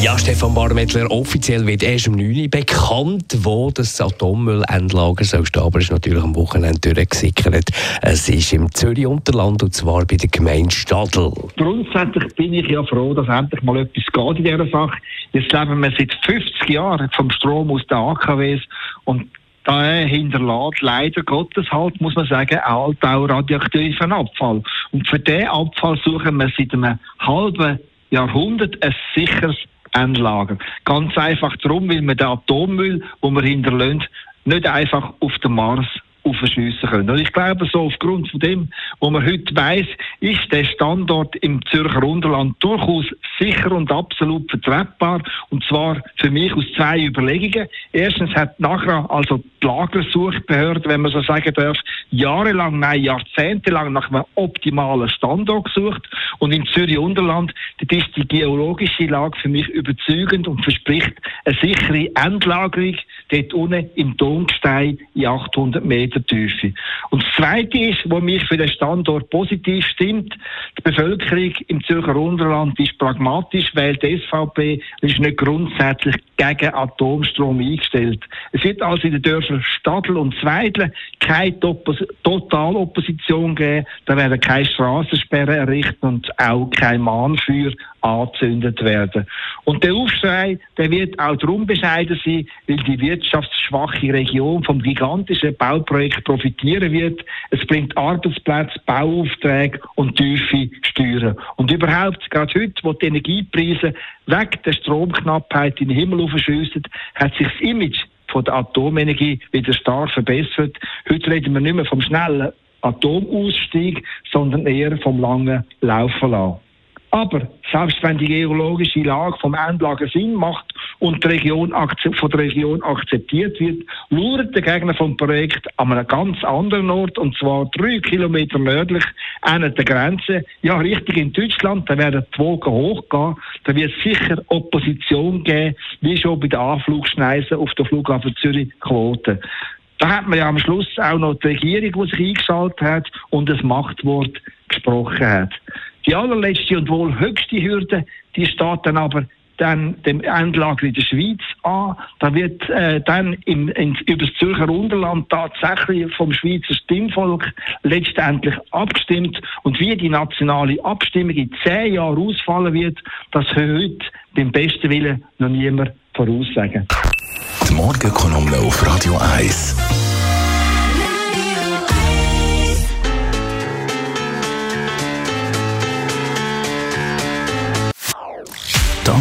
Ja, Stefan Barmettler, offiziell wird erst am 9. Uhr bekannt, wo das Atommüllendlager soll stehen, aber es ist natürlich am Wochenende durchgesickert. Es ist im Zürich-Unterland und zwar bei der Gemeinde Stadl. Grundsätzlich bin ich ja froh, dass endlich mal etwas geht in dieser Sache. Jetzt leben wir seit 50 Jahren vom Strom aus den AKWs und da hinterlässt leider Gottes halt, muss man sagen, auch radioaktiven Abfall. Und für diesen Abfall suchen wir seit einem halben Jahrhundert ein sicheres Endlager. Ganz einfach darum, weil wir den Atommüll, den wir hinterlassen, nicht einfach auf den Mars aufschiessen können. Und ich glaube, so aufgrund von dem, was man heute weiss, ist der Standort im Zürcher Unterland durchaus sicher und absolut vertretbar. Und zwar für mich aus zwei Überlegungen. Erstens hat nachher also die Lagersuchbehörde, wenn man so sagen darf, jahrelang, nein, jahrzehntelang nach einem optimalen Standort gesucht. Und in Zürich Unterland, das ist die geologische Lage für mich überzeugend und verspricht eine sichere Endlagerung dort unten im Domgestein in 800 Meter Tiefe. Und das Zweite ist, was mich für den Standort positiv stimmt, die Bevölkerung im Zürcher Unterland ist pragmatisch, weil die SVP ist nicht grundsätzlich gegen Atomstrom eingestellt. Es wird also in den Dörfern Stadl und Zweidle keine Totalopposition geben, da werden keine Straßensperren errichtet und auch kein Mahnfeuer angezündet werden. Und der Aufschrei, der wird auch darum bescheiden sein, weil die wirtschaftsschwache Region vom gigantischen Bauprojekt profitieren wird. Es bringt Arbeitsplätze, Bauaufträge und tiefe Steuern. Und überhaupt, gerade heute, wo die Energiepreise weg der Stromknappheit in den Himmel aufschiessen, hat sich das Image von der Atomenergie wieder stark verbessert. Heute reden wir nicht mehr vom schnellen Atomausstieg, sondern eher vom langen Laufen lassen. Aber selbst wenn die geologische Lage vom Endlager Sinn macht und die Region von der Region akzeptiert wird, lauert der Gegner vom Projekt an einem ganz anderen Ort, und zwar drei Kilometer nördlich an der Grenze, ja, richtig in Deutschland, da werden die Wolken hochgehen, da wird es sicher Opposition geben, wie schon bei den Anflugschneisen auf der Flughafen Zürich-Quote. Da hat man ja am Schluss auch noch die Regierung, die sich eingeschaltet hat und das Machtwort gesprochen hat. Die allerletzte und wohl höchste Hürde, die steht dann aber dann dem Endlager in der Schweiz an. Da wird äh, dann im, in, über das Zürcher Unterland tatsächlich vom Schweizer Stimmvolk letztendlich abgestimmt. Und wie die nationale Abstimmung in zehn Jahren ausfallen wird, das heute beim besten Willen noch niemand voraussagen. Die Morgenkolumne auf Radio 1.